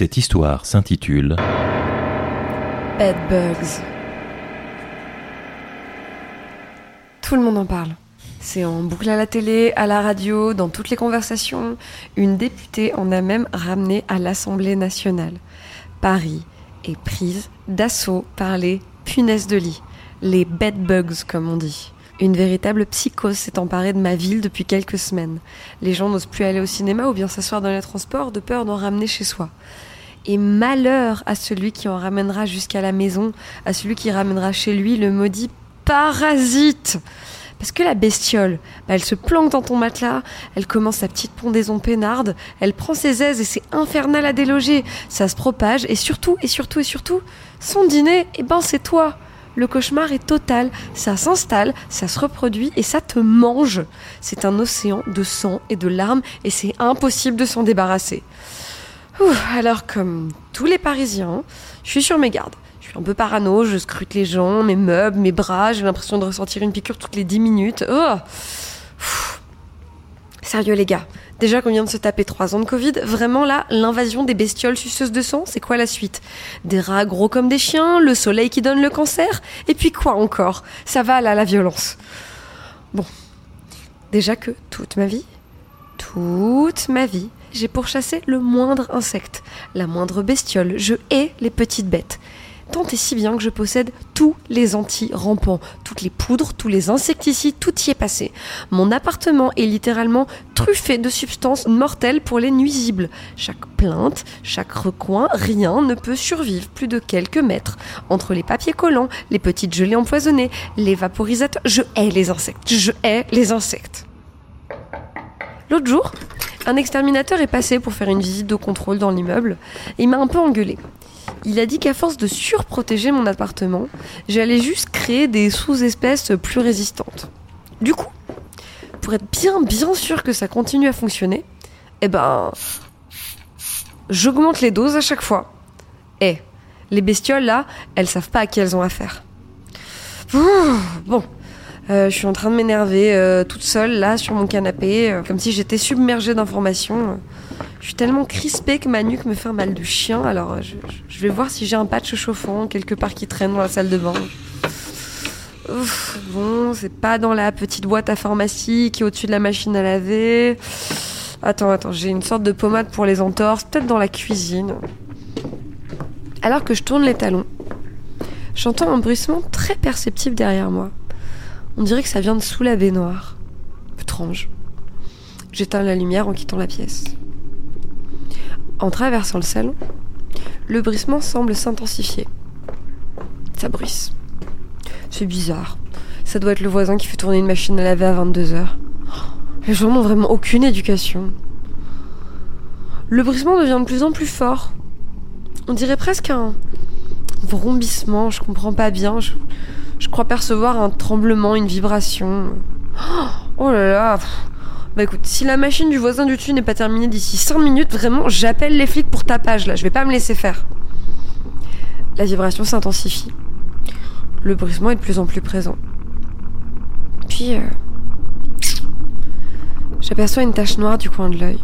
Cette histoire s'intitule Bed bugs. Tout le monde en parle. C'est en boucle à la télé, à la radio, dans toutes les conversations. Une députée en a même ramené à l'Assemblée nationale. Paris est prise d'assaut par les punaises de lit, les bed bugs comme on dit. Une véritable psychose s'est emparée de ma ville depuis quelques semaines. Les gens n'osent plus aller au cinéma ou bien s'asseoir dans les transports de peur d'en ramener chez soi. Et malheur à celui qui en ramènera jusqu'à la maison, à celui qui ramènera chez lui le maudit parasite. Parce que la bestiole, bah, elle se planque dans ton matelas, elle commence sa petite pondaison peinarde, elle prend ses aises et c'est infernal à déloger. Ça se propage et surtout, et surtout, et surtout, son dîner, eh ben c'est toi. Le cauchemar est total, ça s'installe, ça se reproduit et ça te mange. C'est un océan de sang et de larmes et c'est impossible de s'en débarrasser. Alors comme tous les Parisiens, je suis sur mes gardes. Je suis un peu parano, je scrute les gens, mes meubles, mes bras, j'ai l'impression de ressentir une piqûre toutes les 10 minutes. Oh. Sérieux les gars, déjà qu'on vient de se taper 3 ans de Covid, vraiment là, l'invasion des bestioles suceuses de sang, c'est quoi la suite? Des rats gros comme des chiens, le soleil qui donne le cancer, et puis quoi encore? Ça va là, la violence. Bon, déjà que toute ma vie, toute ma vie, j'ai pourchassé le moindre insecte, la moindre bestiole, je hais les petites bêtes. Tant et si bien que je possède tous les anti-rampants, toutes les poudres, tous les insecticides, tout y est passé. Mon appartement est littéralement truffé de substances mortelles pour les nuisibles. Chaque plainte, chaque recoin, rien ne peut survivre plus de quelques mètres. Entre les papiers collants, les petites gelées empoisonnées, les vaporisateurs, je hais les insectes, je hais les insectes. L'autre jour, un exterminateur est passé pour faire une visite de contrôle dans l'immeuble et il m'a un peu engueulé. Il a dit qu'à force de surprotéger mon appartement, j'allais juste créer des sous-espèces plus résistantes. Du coup, pour être bien bien sûr que ça continue à fonctionner, eh ben, j'augmente les doses à chaque fois. Eh, les bestioles là, elles savent pas à qui elles ont affaire. Bon, je suis en train de m'énerver euh, toute seule là sur mon canapé, euh, comme si j'étais submergée d'informations. Je suis tellement crispée que ma nuque me fait un mal de chien, alors euh, je, vais voir si j'ai un patch chauffant quelque part qui traîne dans la salle de bain. Bon, c'est pas dans la petite boîte à pharmacie qui est au-dessus de la machine à laver. Attends, attends, j'ai une sorte de pommade pour les entorses, peut-être dans la cuisine. Alors que je tourne les talons, j'entends un bruissement très perceptible derrière moi. On dirait que ça vient de sous la baignoire. Étrange. J'éteins la lumière en quittant la pièce. En traversant le salon, le bruissement semble s'intensifier. Ça bruisse. C'est bizarre. Ça doit être le voisin qui fait tourner une machine à laver à 22h. Les gens n'ont vraiment aucune éducation. Le bruissement devient de plus en plus fort. On dirait presque un vrombissement, je comprends pas bien. Je, je crois percevoir un tremblement, une vibration. Oh là là. Bah écoute, si la machine du voisin du dessus n'est pas terminée d'ici 5 minutes, vraiment, j'appelle les flics pour tapage là, je vais pas me laisser faire. La vibration s'intensifie. Le bruissement est de plus en plus présent. Puis, euh, j'aperçois une tache noire du coin de l'œil.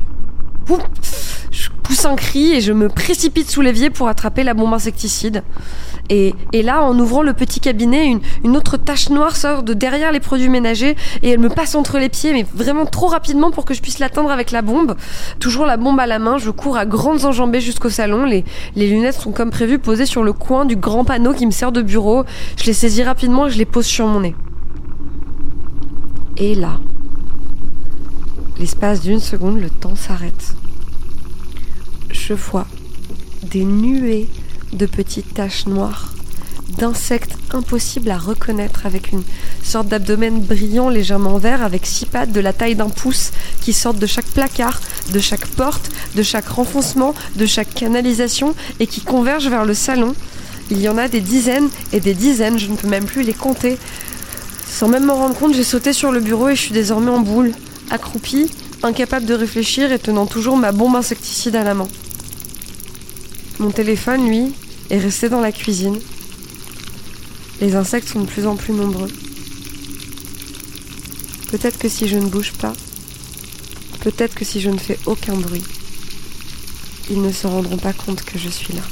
Pousse un cri et je me précipite sous l'évier pour attraper la bombe insecticide. Et, et là, en ouvrant le petit cabinet, une, une autre tache noire sort de derrière les produits ménagers et elle me passe entre les pieds, mais vraiment trop rapidement pour que je puisse l'atteindre avec la bombe. Toujours la bombe à la main, je cours à grandes enjambées jusqu'au salon. Les, les lunettes sont comme prévu posées sur le coin du grand panneau qui me sert de bureau. Je les saisis rapidement et je les pose sur mon nez. Et là, l'espace d'une seconde, le temps s'arrête. Je vois des nuées de petites taches noires, d'insectes impossibles à reconnaître avec une sorte d'abdomen brillant légèrement vert avec six pattes de la taille d'un pouce qui sortent de chaque placard, de chaque porte, de chaque renfoncement, de chaque canalisation et qui convergent vers le salon. Il y en a des dizaines et des dizaines, je ne peux même plus les compter. Sans même m'en rendre compte, j'ai sauté sur le bureau et je suis désormais en boule, accroupie, incapable de réfléchir et tenant toujours ma bombe insecticide à la main. Mon téléphone, lui, est resté dans la cuisine. Les insectes sont de plus en plus nombreux. Peut-être que si je ne bouge pas, peut-être que si je ne fais aucun bruit, ils ne se rendront pas compte que je suis là.